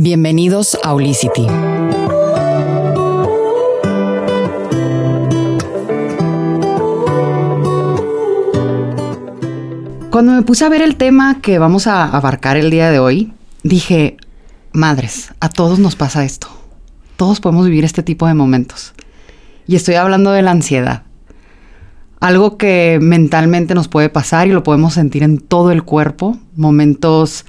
Bienvenidos a Olicity. Cuando me puse a ver el tema que vamos a abarcar el día de hoy, dije, madres, a todos nos pasa esto. Todos podemos vivir este tipo de momentos. Y estoy hablando de la ansiedad. Algo que mentalmente nos puede pasar y lo podemos sentir en todo el cuerpo. Momentos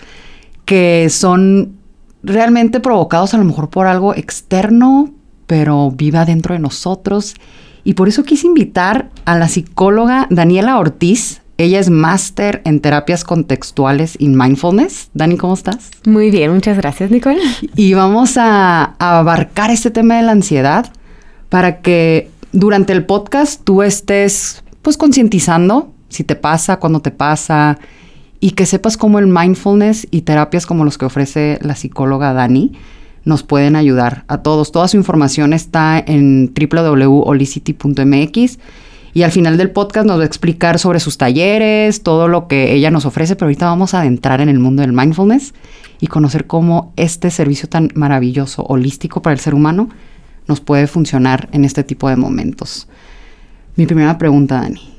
que son realmente provocados a lo mejor por algo externo, pero viva dentro de nosotros. Y por eso quise invitar a la psicóloga Daniela Ortiz. Ella es máster en terapias contextuales y mindfulness. Dani, ¿cómo estás? Muy bien, muchas gracias, Nicole. Y vamos a, a abarcar este tema de la ansiedad para que durante el podcast tú estés pues concientizando si te pasa, cuando te pasa, y que sepas cómo el mindfulness y terapias como los que ofrece la psicóloga Dani nos pueden ayudar a todos. Toda su información está en www.holicity.mx y al final del podcast nos va a explicar sobre sus talleres, todo lo que ella nos ofrece, pero ahorita vamos a adentrar en el mundo del mindfulness y conocer cómo este servicio tan maravilloso, holístico para el ser humano, nos puede funcionar en este tipo de momentos. Mi primera pregunta, Dani,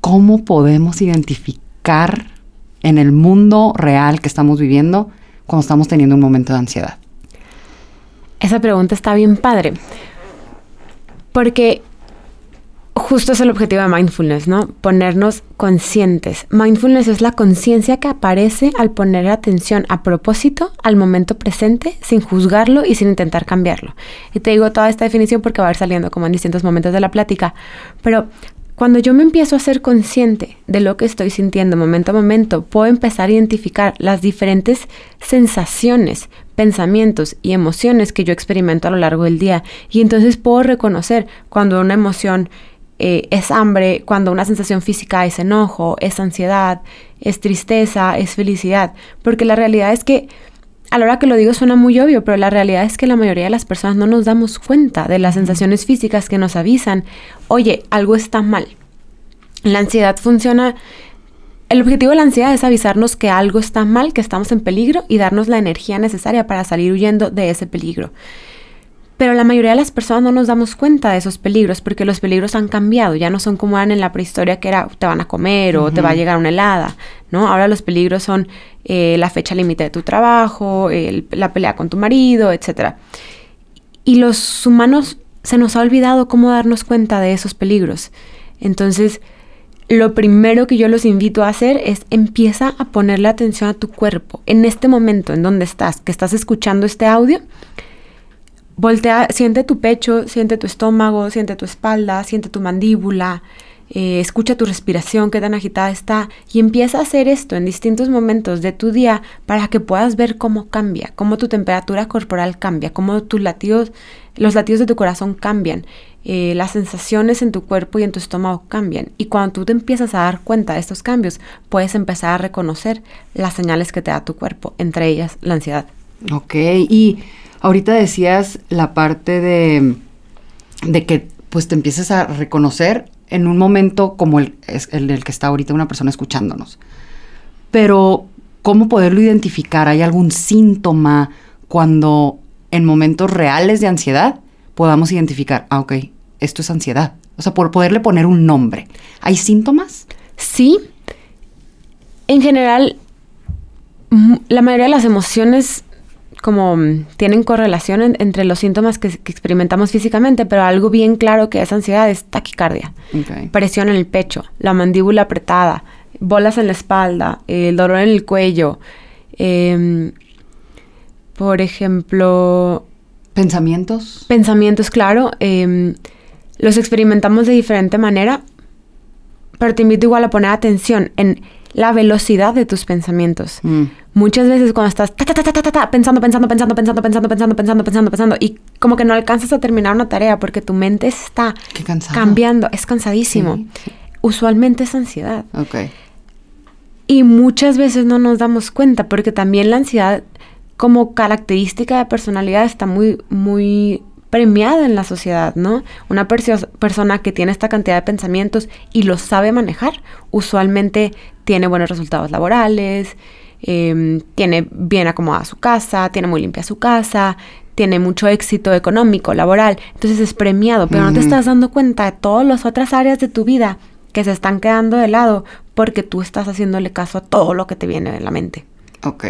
¿cómo podemos identificar en el mundo real que estamos viviendo cuando estamos teniendo un momento de ansiedad? Esa pregunta está bien padre. Porque justo es el objetivo de mindfulness, ¿no? Ponernos conscientes. Mindfulness es la conciencia que aparece al poner atención a propósito al momento presente, sin juzgarlo y sin intentar cambiarlo. Y te digo toda esta definición porque va a ir saliendo como en distintos momentos de la plática. Pero cuando yo me empiezo a ser consciente de lo que estoy sintiendo momento a momento, puedo empezar a identificar las diferentes sensaciones, pensamientos y emociones que yo experimento a lo largo del día. Y entonces puedo reconocer cuando una emoción eh, es hambre, cuando una sensación física es enojo, es ansiedad, es tristeza, es felicidad. Porque la realidad es que a la hora que lo digo suena muy obvio, pero la realidad es que la mayoría de las personas no nos damos cuenta de las sensaciones físicas que nos avisan, oye, algo está mal. La ansiedad funciona, el objetivo de la ansiedad es avisarnos que algo está mal, que estamos en peligro y darnos la energía necesaria para salir huyendo de ese peligro. Pero la mayoría de las personas no nos damos cuenta de esos peligros porque los peligros han cambiado, ya no son como eran en la prehistoria que era te van a comer o te va a llegar una helada, ¿no? Ahora los peligros son eh, la fecha límite de tu trabajo, la pelea con tu marido, etc. Y los humanos se nos ha olvidado cómo darnos cuenta de esos peligros. Entonces, lo primero que yo los invito a hacer es empieza a ponerle atención a tu cuerpo. En este momento en donde estás, que estás escuchando este audio, Voltea, siente tu pecho, siente tu estómago, siente tu espalda, siente tu mandíbula, eh, escucha tu respiración, qué tan agitada está y empieza a hacer esto en distintos momentos de tu día para que puedas ver cómo cambia, cómo tu temperatura corporal cambia, cómo tus latidos, los latidos de tu corazón cambian, eh, las sensaciones en tu cuerpo y en tu estómago cambian. Y cuando tú te empiezas a dar cuenta de estos cambios, puedes empezar a reconocer las señales que te da tu cuerpo, entre ellas la ansiedad. Ok, y Ahorita decías la parte de, de que pues te empiezas a reconocer en un momento como el, el, el que está ahorita una persona escuchándonos. Pero, ¿cómo poderlo identificar? ¿Hay algún síntoma cuando en momentos reales de ansiedad podamos identificar, ah, ok, esto es ansiedad? O sea, por poderle poner un nombre. ¿Hay síntomas? Sí. En general, la mayoría de las emociones como mm, tienen correlación entre los síntomas que, experimentamos físicamente, pero algo bien claro que es ansiedad es taquicardia, presión en el pecho, la mandíbula apretada, bolas en la espalda, el dolor en el cuello, em, por ejemplo... Pensamientos. Pensamientos, claro. Em, los experimentamos de diferente manera, pero te invito igual a poner atención en la velocidad de tus pensamientos. Mm. Muchas veces cuando estás pensando, pensando, pensando, pensando, pensando, pensando, pensando, pensando, pensando, y como que no alcanzas a terminar una tarea porque tu mente está cambiando, es cansadísimo. Usualmente es ansiedad. Y muchas veces no nos damos cuenta porque también la ansiedad como característica de personalidad está muy, muy premiada en la sociedad, ¿no? Una persona que tiene esta cantidad de pensamientos y los sabe manejar, usualmente tiene buenos resultados laborales, em, tiene bien acomodada su casa, tiene muy limpia su casa, tiene mucho éxito económico, laboral, entonces es premiado, pero no te estás dando cuenta de todas las otras áreas de tu vida que se están quedando de lado porque tú estás haciéndole caso a todo lo que te viene en la mente. Ok.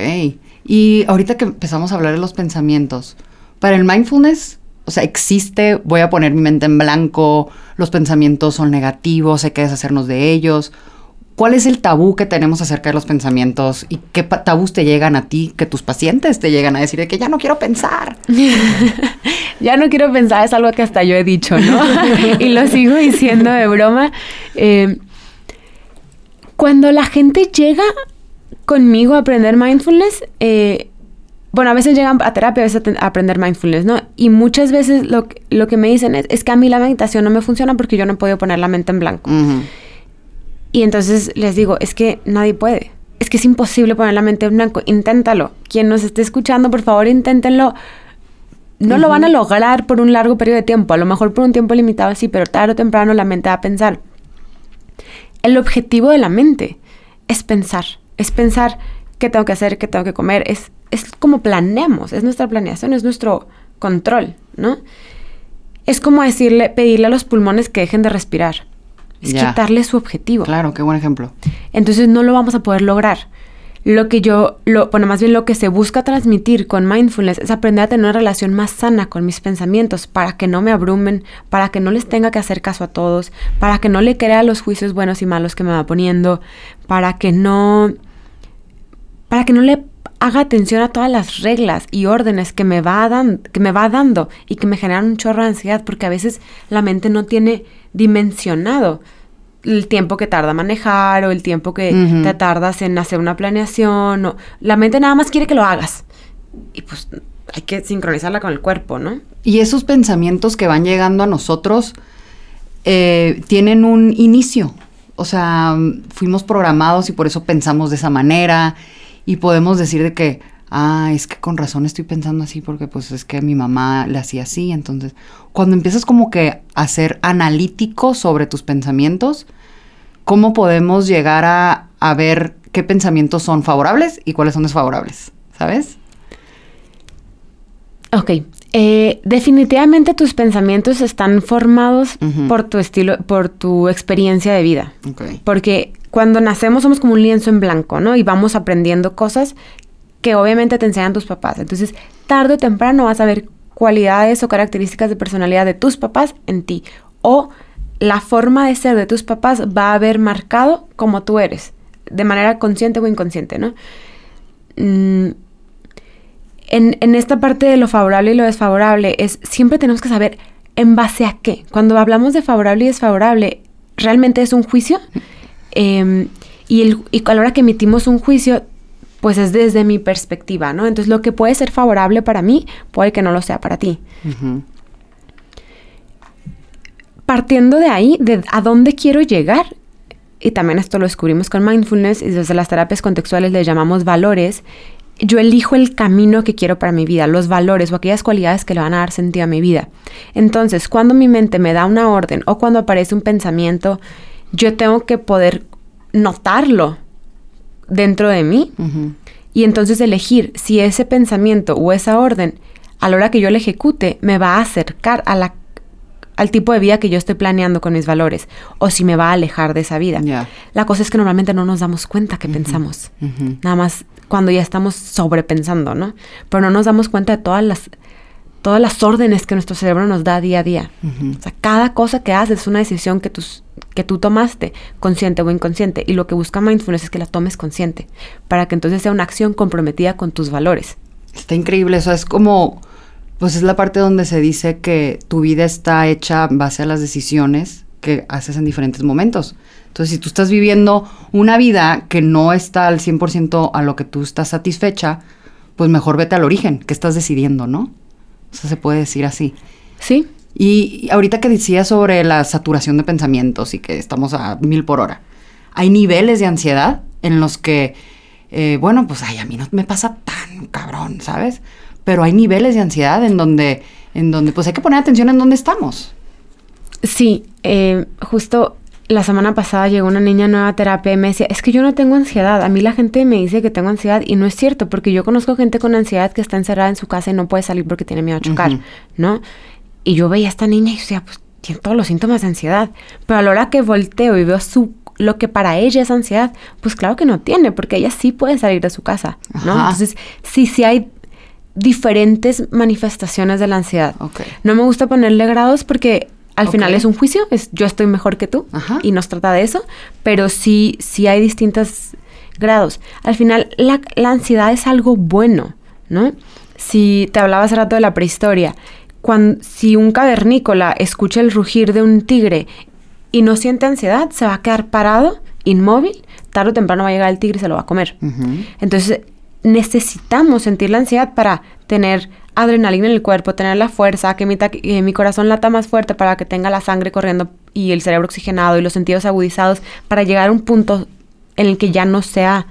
Y ahorita que empezamos a hablar de los pensamientos, para el mindfulness, o sea, existe, voy a poner mi mente en blanco, los pensamientos son negativos, hay que deshacernos de ellos. ¿Cuál es el tabú que tenemos acerca de los pensamientos y qué tabús te llegan a ti, que tus pacientes te llegan a decir de que ya no quiero pensar? ya no quiero pensar es algo que hasta yo he dicho, ¿no? y lo sigo diciendo de broma. Eh, cuando la gente llega conmigo a aprender mindfulness, eh, bueno, a veces llegan a terapia, a veces a, aprender mindfulness, ¿no? Y muchas veces lo, lo que me dicen es, es, que a mí la meditación no me funciona porque yo no podido poner la mente en blanco. Y entonces les digo, es que nadie puede. Es que es imposible poner la mente en blanco. Inténtalo. Quien nos esté escuchando, por favor, inténtenlo. No lo van a lograr por un largo periodo de tiempo. A lo mejor por un tiempo limitado, sí, pero tarde o temprano la mente va a pensar. El objetivo de la mente es pensar. Es pensar qué tengo que hacer, qué tengo que comer. Es, es como planeamos. Es nuestra planeación, es nuestro control, ¿no? Es como decirle, pedirle a los pulmones que dejen de respirar. Es quitarle su objetivo. Claro, qué buen ejemplo. Entonces no lo vamos a poder lograr. Lo que yo, lo, bueno, más bien lo que se busca transmitir con mindfulness es aprender a tener una relación más sana con mis pensamientos para que no me abrumen, para que no les tenga que hacer caso a todos, para que no le crea los juicios buenos y malos que me va poniendo, para que no, para que no le haga atención a todas las reglas y órdenes que me va, dan, que me va dando y que me generan un chorro de ansiedad porque a veces la mente no tiene dimensionado el tiempo que tarda manejar o el tiempo que te tardas en hacer una planeación. O, la mente nada más quiere que lo hagas. Y pues hay que sincronizarla con el cuerpo, ¿no? Y esos pensamientos que van llegando a nosotros eh, tienen un inicio. O sea, fuimos programados y por eso pensamos de esa manera. Y podemos decir de que, ah, es que con razón estoy pensando así porque pues es que mi mamá le hacía así. Entonces, cuando empiezas como que a ser analítico sobre tus pensamientos, ¿cómo podemos llegar a, a ver qué pensamientos son favorables y cuáles son desfavorables? ¿Sabes? Ok. Eh, definitivamente tus pensamientos están formados por tu estilo, por tu experiencia de vida. Okay. Porque cuando nacemos somos como un lienzo en blanco, ¿no? Y vamos aprendiendo cosas que obviamente te enseñan tus papás. Entonces, tarde o temprano vas a ver cualidades o características de personalidad de tus papás en ti. O la forma de ser de tus papás va a haber marcado como tú eres, de manera consciente o inconsciente, ¿no? Mm, en, en esta parte de lo favorable y lo desfavorable es siempre tenemos que saber en base a qué. Cuando hablamos de favorable y desfavorable, ¿realmente es un juicio? Em, y, el, y a la hora que emitimos un juicio, pues es desde mi perspectiva, ¿no? Entonces lo que puede ser favorable para mí puede que no lo sea para ti. Partiendo de ahí, de a dónde quiero llegar, y también esto lo descubrimos con mindfulness y desde las terapias contextuales le llamamos valores, yo elijo el camino que quiero para mi vida, los valores o aquellas cualidades que le van a dar sentido a mi vida. Entonces, cuando mi mente me da una orden o cuando aparece un pensamiento, yo tengo que poder notarlo dentro de mí y entonces elegir si ese pensamiento o esa orden a la hora que yo la ejecute me va a acercar a la, al tipo de vida que yo estoy planeando con mis valores o si me va a alejar de esa vida. La cosa es que normalmente no nos damos cuenta que pensamos. Nada más cuando ya estamos sobrepensando, ¿no? Pero no nos damos cuenta de todas las todas las órdenes que nuestro cerebro nos da día a día. O sea, cada cosa que haces es una decisión que, tus, que tú tomaste, consciente o inconsciente. Y lo que busca mindfulness es que la tomes consciente, para que entonces sea una acción comprometida con tus valores. Está increíble, eso es como, pues es la parte donde se dice que tu vida está hecha en base a las decisiones que haces en diferentes momentos. Entonces, si tú estás viviendo una vida que no está al 100% a lo que tú estás satisfecha, pues mejor vete al origen, que estás decidiendo, ¿no? O sea, se puede decir así. Sí. Y ahorita que decía sobre la saturación de pensamientos y que estamos a mil por hora, hay niveles de ansiedad en los que, eh, bueno, pues ay, a mí no me pasa tan cabrón, ¿sabes? Pero hay niveles de ansiedad en donde, en donde pues hay que poner atención en dónde estamos. Sí, eh, justo la semana pasada llegó una niña nueva a terapia y me decía, es que yo no tengo ansiedad. A mí la gente me dice que tengo ansiedad y no es cierto, porque yo conozco gente con ansiedad que está encerrada en su casa y no puede salir porque tiene miedo a chocar, ¿no? Y yo veía a esta niña y decía, pues tiene todos los síntomas de ansiedad. Pero a la hora que volteo y veo su, lo que para ella es ansiedad, pues claro que no tiene, porque ella sí puede salir de su casa, ¿no? Entonces, sí, sí hay diferentes manifestaciones de la ansiedad. No me gusta ponerle grados porque al final es un juicio, es yo estoy mejor que tú y nos trata de eso, pero sí, sí hay distintos grados. Al final la, ansiedad es algo bueno, ¿no? Si te hablaba hace rato de la prehistoria, cuando, si un cavernícola escucha el rugir de un tigre y no siente ansiedad, se va a quedar parado, inmóvil, tarde o temprano va a llegar el tigre y se lo va a comer. Entonces necesitamos sentir la ansiedad para tener adrenalina en el cuerpo, tener la fuerza, que mi, mi corazón lata más fuerte para que tenga la sangre corriendo y el cerebro oxigenado y los sentidos agudizados para llegar a un punto en el que ya no sea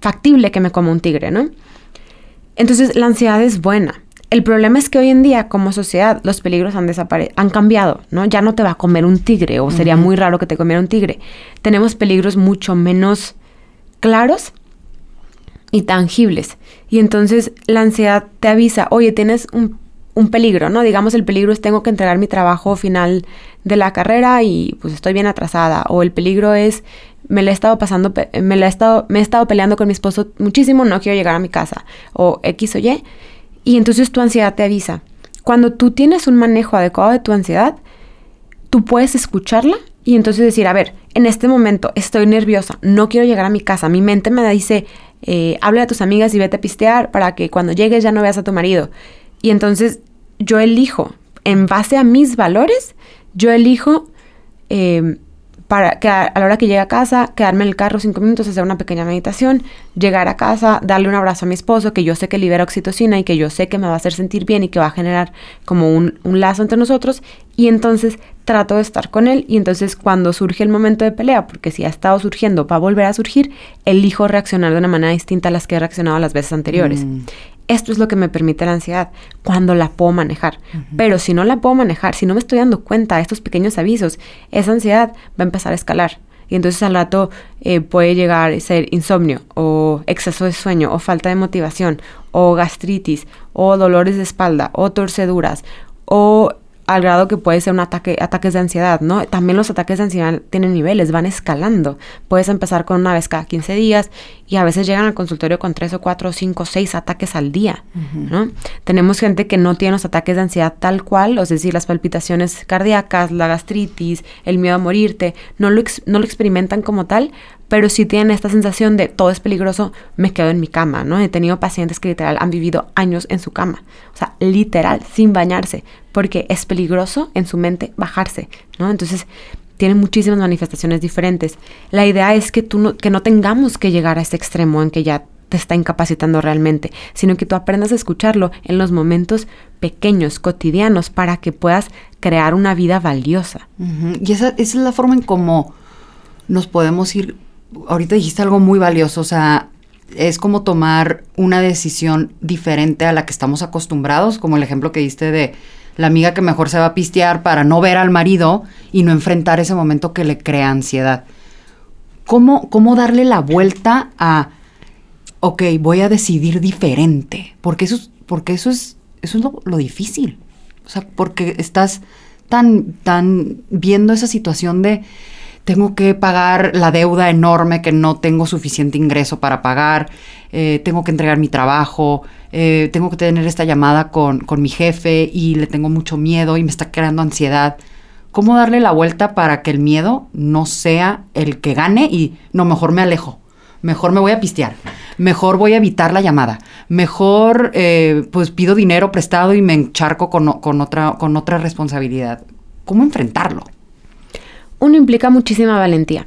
factible que me coma un tigre, ¿no? Entonces la ansiedad es buena. El problema es que hoy en día, como sociedad, los peligros han han cambiado, ¿no? Ya no te va a comer un tigre, o sería muy raro que te comiera un tigre. Tenemos peligros mucho menos claros y tangibles. Y entonces la ansiedad te avisa, oye, tienes un, peligro, ¿no? Digamos, el peligro es tengo que entregar mi trabajo final de la carrera y pues estoy bien atrasada. O el peligro es me la he estado pasando, me la he estado, me he estado peleando con mi esposo muchísimo, no quiero llegar a mi casa. O X o Y. Y entonces tu ansiedad te avisa. Cuando tú tienes un manejo adecuado de tu ansiedad, tú puedes escucharla y entonces decir, a ver, en este momento estoy nerviosa, no quiero llegar a mi casa, mi mente me dice, eh, habla a tus amigas y vete a pistear para que cuando llegues ya no veas a tu marido. Y entonces yo elijo, en base a mis valores, yo elijo eh, para que a, la hora que llegue a casa, quedarme en el carro cinco minutos, hacer una pequeña meditación, llegar a casa, darle un abrazo a mi esposo, que yo sé que libera oxitocina y que yo sé que me va a hacer sentir bien y que va a generar como un, un lazo entre nosotros. Y entonces trato de estar con él y entonces cuando surge el momento de pelea, porque si ha estado surgiendo, va a volver a surgir, elijo reaccionar de una manera distinta a las que he reaccionado las veces anteriores. Mm. Esto es lo que me permite la ansiedad cuando la puedo manejar. Pero si no la puedo manejar, si no me estoy dando cuenta de estos pequeños avisos, esa ansiedad va a empezar a escalar. Y entonces al rato eh, puede llegar a ser insomnio o exceso de sueño o falta de motivación o gastritis o dolores de espalda o torceduras o al grado que puede ser un ataque, ataques de ansiedad, ¿no? También los ataques de ansiedad tienen niveles, van escalando. Puedes empezar con una vez cada 15 días y a veces llegan al consultorio con 3 o 4 o 5 o 6 ataques al día, ¿no? Tenemos gente que no tiene los ataques de ansiedad tal cual, es decir, las palpitaciones cardíacas, la gastritis, el miedo a morirte, no lo, no lo experimentan como tal, pero si tienen esta sensación de todo es peligroso, me quedo en mi cama, ¿no? He tenido pacientes que literal han vivido años en su cama, o sea, literal, sin bañarse, porque es peligroso en su mente bajarse, ¿no? Entonces, tienen muchísimas manifestaciones diferentes. La idea es que, tú no, que no tengamos que llegar a este extremo en que ya te está incapacitando realmente, sino que tú aprendas a escucharlo en los momentos pequeños, cotidianos, para que puedas crear una vida valiosa. Y esa, esa, es la forma en cómo nos podemos ir ahorita dijiste algo muy valioso, o sea, es como tomar una decisión diferente a la que estamos acostumbrados, como el ejemplo que diste de la amiga que mejor se va a pistear para no ver al marido y no enfrentar ese momento que le crea ansiedad. ¿Cómo, cómo darle la vuelta a, ok, voy a decidir diferente? Porque eso, porque eso es, eso es lo, lo difícil. O sea, porque estás tan, tan viendo esa situación de tengo que pagar la deuda enorme que no tengo suficiente ingreso para pagar, eh, tengo que entregar mi trabajo, eh, tengo que tener esta llamada con, con mi jefe y le tengo mucho miedo y me está creando ansiedad. ¿Cómo darle la vuelta para que el miedo no sea el que gane y no, mejor me alejo? Mejor me voy a pistear, mejor voy a evitar la llamada, mejor eh, pues pido dinero prestado y me encharco con, con, otra, con otra responsabilidad. ¿Cómo enfrentarlo? Uno implica muchísima valentía.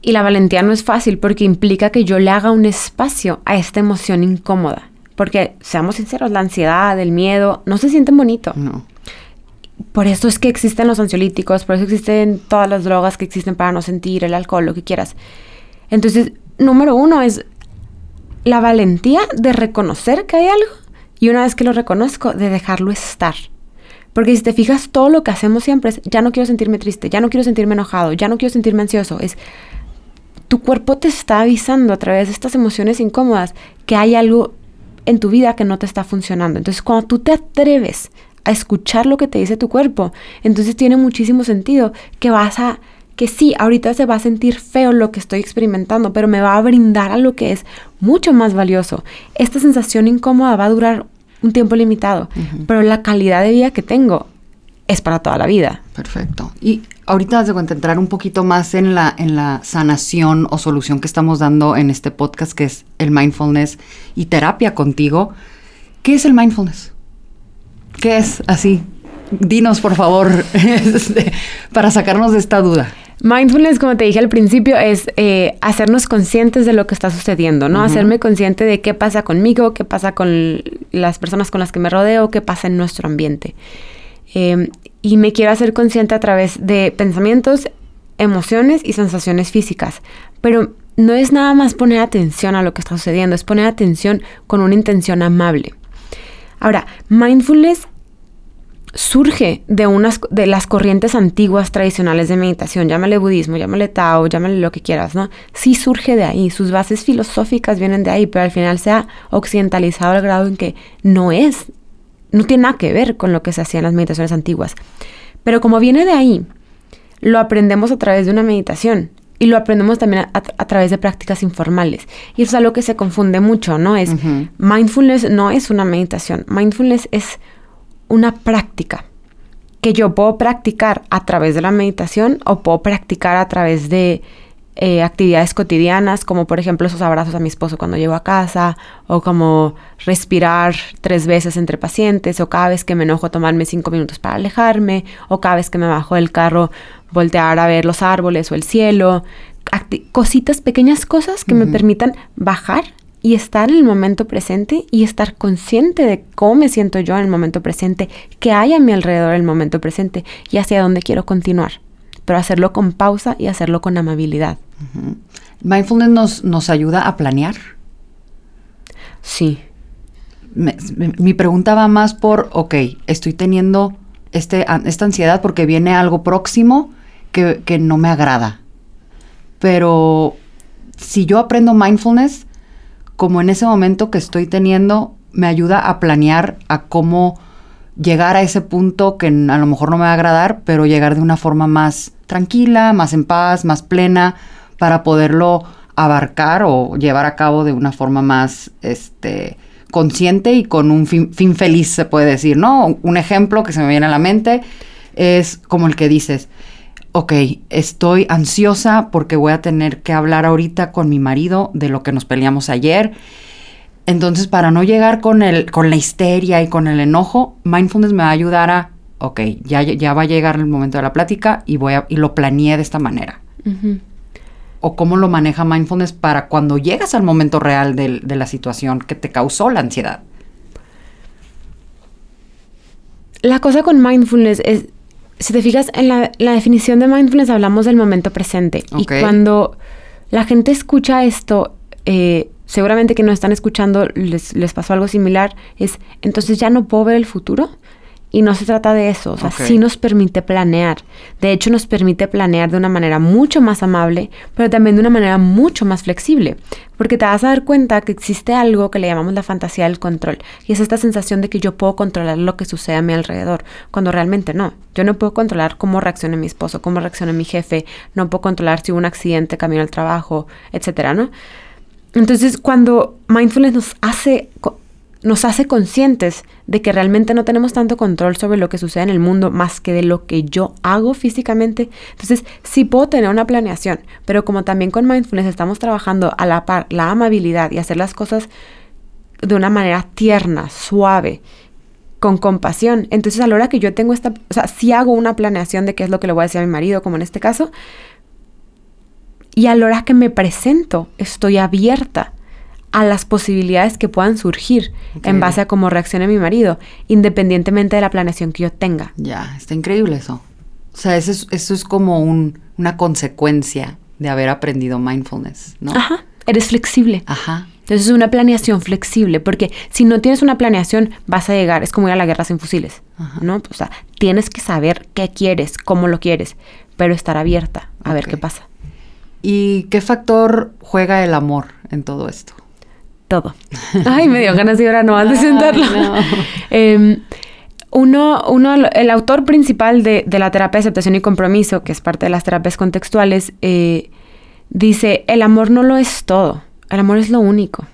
Y la valentía no es fácil porque implica que yo le haga un espacio a esta emoción incómoda. Porque, seamos sinceros, la ansiedad, el miedo, no se sienten bonito. No. Por eso es que existen los ansiolíticos, por eso existen todas las drogas que existen para no sentir, el alcohol, lo que quieras. Entonces, número uno es la valentía de reconocer que hay algo y una vez que lo reconozco, de dejarlo estar. Porque si te fijas, todo lo que hacemos siempre es, ya no quiero sentirme triste, ya no quiero sentirme enojado, ya no quiero sentirme ansioso. Es, tu cuerpo te está avisando a través de estas emociones incómodas que hay algo en tu vida que no te está funcionando. Entonces, cuando tú te atreves a escuchar lo que te dice tu cuerpo, entonces tiene muchísimo sentido que vas a que sí, ahorita se va a sentir feo lo que estoy experimentando, pero me va a brindar a lo que es mucho más valioso. Esta sensación incómoda va a durar un tiempo limitado, pero la calidad de vida que tengo es para toda la vida. Perfecto. Y ahorita vas a entrar un poquito más en la, en la sanación o solución que estamos dando en este podcast, que es el mindfulness y terapia contigo. ¿Qué es el mindfulness? ¿Qué es así? Dinos, por favor, este, para sacarnos de esta duda. Mindfulness, como te dije al principio, es eh, hacernos conscientes de lo que está sucediendo, ¿no? Hacerme consciente de qué pasa conmigo, qué pasa con las personas con las que me rodeo, qué pasa en nuestro ambiente. Em, y me quiero hacer consciente a través de pensamientos, emociones y sensaciones físicas. Pero no es nada más poner atención a lo que está sucediendo, es poner atención con una intención amable. Ahora, mindfulness surge de unas de las corrientes antiguas tradicionales de meditación, llámale budismo, llámale Tao, llámale lo que quieras, ¿no? Sí surge de ahí, sus bases filosóficas vienen de ahí, pero al final se ha occidentalizado al grado en que no es, no tiene nada que ver con lo que se hacía en las meditaciones antiguas. Pero como viene de ahí, lo aprendemos a través de una meditación y lo aprendemos también a, través de prácticas informales. Y eso es algo que se confunde mucho, ¿no? Es mindfulness no es una meditación, mindfulness es una práctica que yo puedo practicar a través de la meditación o puedo practicar a través de eh, actividades cotidianas, como por ejemplo esos abrazos a mi esposo cuando llego a casa, o como respirar tres veces entre pacientes, o cada vez que me enojo tomarme cinco minutos para alejarme, o cada vez que me bajo del carro voltear a ver los árboles o el cielo, cositas, pequeñas cosas que me permitan bajar y estar en el momento presente y estar consciente de cómo me siento yo en el momento presente, qué hay a mi alrededor en el momento presente y hacia dónde quiero continuar. Pero hacerlo con pausa y hacerlo con amabilidad. Mindfulness nos, nos ayuda a planear. Sí. mi pregunta va más por, ok, estoy teniendo este, esta ansiedad porque viene algo próximo que, que no me agrada. Pero si yo aprendo mindfulness, como en ese momento que estoy teniendo, me ayuda a planear a cómo llegar a ese punto que a lo mejor no me va a agradar, pero llegar de una forma más tranquila, más en paz, más plena, para poderlo abarcar o llevar a cabo de una forma más este, consciente y con un fin, fin feliz, se puede decir, ¿no? Un ejemplo que se me viene a la mente es como el que dices, ok, estoy ansiosa porque voy a tener que hablar ahorita con mi marido de lo que nos peleamos ayer. Entonces, para no llegar con, el, con la histeria y con el enojo, mindfulness me va a ayudar a, ok, ya, ya va a llegar el momento de la plática y, voy a, y lo planeé de esta manera. O cómo lo maneja mindfulness para cuando llegas al momento real de, de la situación que te causó la ansiedad. La cosa con mindfulness es, si te fijas en la, definición de mindfulness hablamos del momento presente. Y cuando la gente escucha esto, eh, seguramente que no están escuchando, les, les pasó algo similar, es entonces ya no puedo ver el futuro. Y no se trata de eso, o sea, sí nos permite planear. De hecho, nos permite planear de una manera mucho más amable, pero también de una manera mucho más flexible. Porque te vas a dar cuenta que existe algo que le llamamos la fantasía del control. Y es esta sensación de que yo puedo controlar lo que sucede a mi alrededor, cuando realmente no. Yo no puedo controlar cómo reacciona mi esposo, cómo reacciona mi jefe, no puedo controlar si hubo un accidente camino al trabajo, etcétera, ¿no? Entonces, cuando mindfulness nos hace nos hace conscientes de que realmente no tenemos tanto control sobre lo que sucede en el mundo más que de lo que yo hago físicamente. Entonces, sí puedo tener una planeación, pero como también con mindfulness estamos trabajando a la par la amabilidad y hacer las cosas de una manera tierna, suave, con compasión. Entonces, a la hora que yo tengo esta, o sea, si hago una planeación de qué es lo que le voy a decir a mi marido, como en este caso, y a la hora que me presento, estoy abierta a las posibilidades que puedan surgir en base a cómo reaccione mi marido, independientemente de la planeación que yo tenga. Ya, está increíble eso. O sea, eso es, eso es como una consecuencia de haber aprendido mindfulness, ¿no? Ajá, eres flexible. Ajá. Entonces es una planeación flexible, porque si no tienes una planeación vas a llegar, es como ir a la guerra sin fusiles, ¿no? O sea, tienes que saber qué quieres, cómo lo quieres, pero estar abierta a ver qué pasa. ¿Y qué factor juega el amor en todo esto? Todo. Ay, me dio ganas de llorar no de sentarlo. Em, uno, uno, el autor principal de, la terapia de aceptación y compromiso, que es parte de las terapias contextuales, eh, dice, el amor no lo es todo el amor es lo único.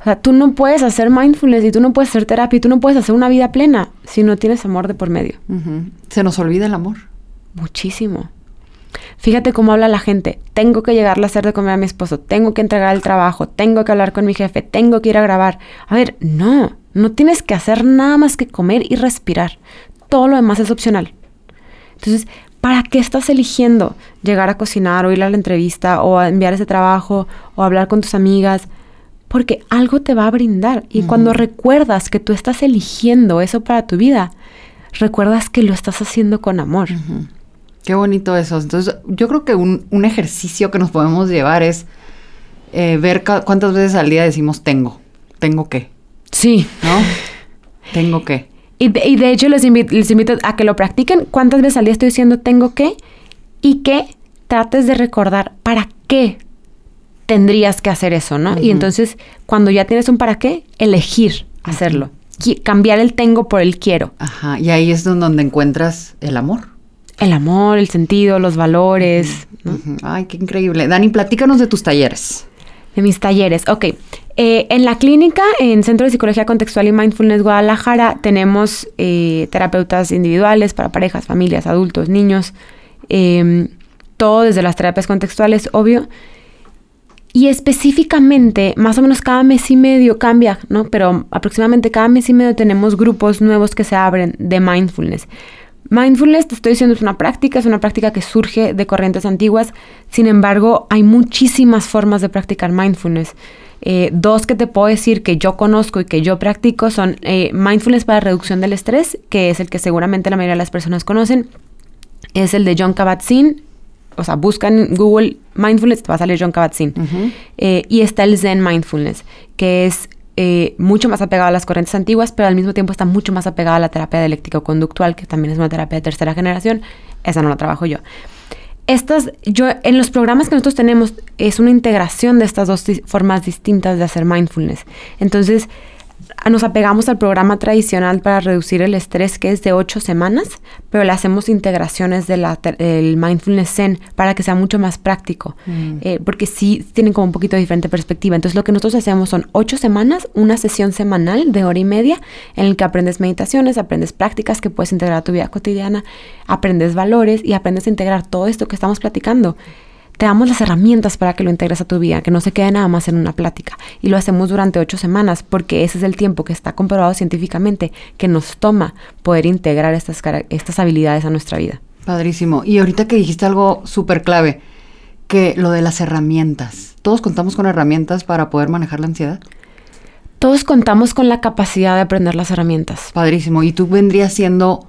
O sea, tú no puedes hacer mindfulness y tú no puedes hacer terapia y tú no puedes hacer una vida plena si no tienes amor de por medio. Se nos olvida el amor. Muchísimo. Fíjate cómo habla la gente. Tengo que llegarle a hacer de comer a mi esposo, tengo que entregar el trabajo, tengo que hablar con mi jefe, tengo que ir a grabar. A ver, no, no tienes que hacer nada más que comer y respirar. Todo lo demás es opcional. Entonces, ¿Para qué estás eligiendo llegar a cocinar o ir a la entrevista o a enviar ese trabajo o hablar con tus amigas? Porque algo te va a brindar. Y cuando recuerdas que tú estás eligiendo eso para tu vida, recuerdas que lo estás haciendo con amor. Qué bonito eso. Entonces, yo creo que un, ejercicio que nos podemos llevar es eh, ver cuántas veces al día decimos tengo. ¿Tengo qué? Sí. ¿No? ¿Tengo qué? Y de, hecho les invito, les invito a que lo practiquen. ¿Cuántas veces al día estoy diciendo tengo que? Y que trates de recordar para qué tendrías que hacer eso, ¿no? Y entonces, cuando ya tienes un para qué, elegir hacerlo. Cambiar el tengo por el quiero. Ajá, y ahí es donde encuentras el amor. El amor, el sentido, los valores. Ay, qué increíble. Dani, platícanos de tus talleres. De mis talleres, ok. Eh, en la clínica, en Centro de Psicología Contextual y Mindfulness Guadalajara, tenemos eh, terapeutas individuales para parejas, familias, adultos, niños, em, todo desde las terapias contextuales, obvio. Y específicamente, más o menos cada mes y medio cambia, ¿no? Pero aproximadamente cada mes y medio tenemos grupos nuevos que se abren de mindfulness. Mindfulness, te estoy diciendo, es una práctica, es una práctica que surge de corrientes antiguas. Sin embargo, hay muchísimas formas de practicar mindfulness. Eh, dos que te puedo decir que yo conozco y que yo practico son eh, mindfulness para reducción del estrés, que es el que seguramente la mayoría de las personas conocen. Es el de John Kabat-Zinn. O sea, busca en Google mindfulness, te va a salir John Kabat-Zinn. Eh, y está el Zen Mindfulness, que es eh, mucho más apegado a las corrientes antiguas, pero al mismo tiempo está mucho más apegado a la terapia dialéctico-conductual, que también es una terapia de tercera generación. Esa no la trabajo yo. Estas, yo, en los programas que nosotros tenemos, es una integración de estas dos formas distintas de hacer mindfulness. Entonces, nos apegamos al programa tradicional para reducir el estrés que es de ocho semanas, pero le hacemos integraciones del mindfulness zen para que sea mucho más práctico, mm. eh, porque sí tienen como un poquito de diferente perspectiva. Entonces lo que nosotros hacemos son ocho semanas, una sesión semanal de hora y media en el que aprendes meditaciones, aprendes prácticas que puedes integrar a tu vida cotidiana, aprendes valores y aprendes a integrar todo esto que estamos platicando te damos las herramientas para que lo integres a tu vida, que no se quede nada más en una plática. Y lo hacemos durante ocho semanas porque ese es el tiempo que está comprobado científicamente que nos toma poder integrar estas, estas habilidades a nuestra vida. Padrísimo. Y ahorita que dijiste algo súper clave, que lo de las herramientas. ¿Todos contamos con herramientas para poder manejar la ansiedad? Todos contamos con la capacidad de aprender las herramientas. Padrísimo. Y tú vendrías siendo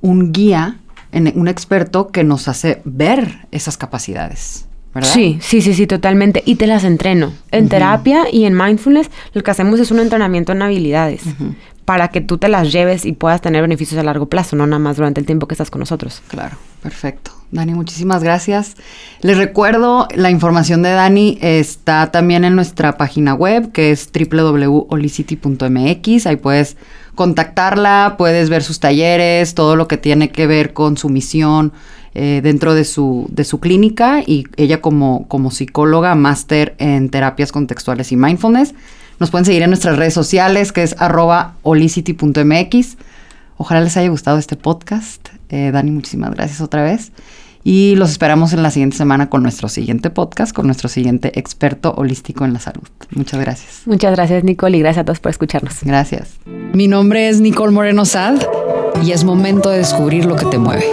un guía un experto que nos hace ver esas capacidades. ¿verdad? Sí, sí, sí, sí, totalmente. Y te las entreno. En terapia y en mindfulness, lo que hacemos es un entrenamiento en habilidades para que tú te las lleves y puedas tener beneficios a largo plazo, no nada más durante el tiempo que estás con nosotros. Claro, perfecto. Dani, muchísimas gracias. Les recuerdo, la información de Dani está también en nuestra página web, que es www.olicity.mx. Ahí puedes contactarla, puedes ver sus talleres, todo lo que tiene que ver con su misión eh, dentro de su, de su clínica y ella como, como psicóloga, máster en terapias contextuales y mindfulness. Nos pueden seguir en nuestras redes sociales, que es arroba holicity.mx. Ojalá les haya gustado este podcast. Eh, Dani, muchísimas gracias otra vez. Y los esperamos en la siguiente semana con nuestro siguiente podcast, con nuestro siguiente experto holístico en la salud. Muchas gracias. Muchas gracias, Nicole, y gracias a todos por escucharnos. Gracias. Mi nombre es Nicole Moreno Sad y es momento de descubrir lo que te mueve.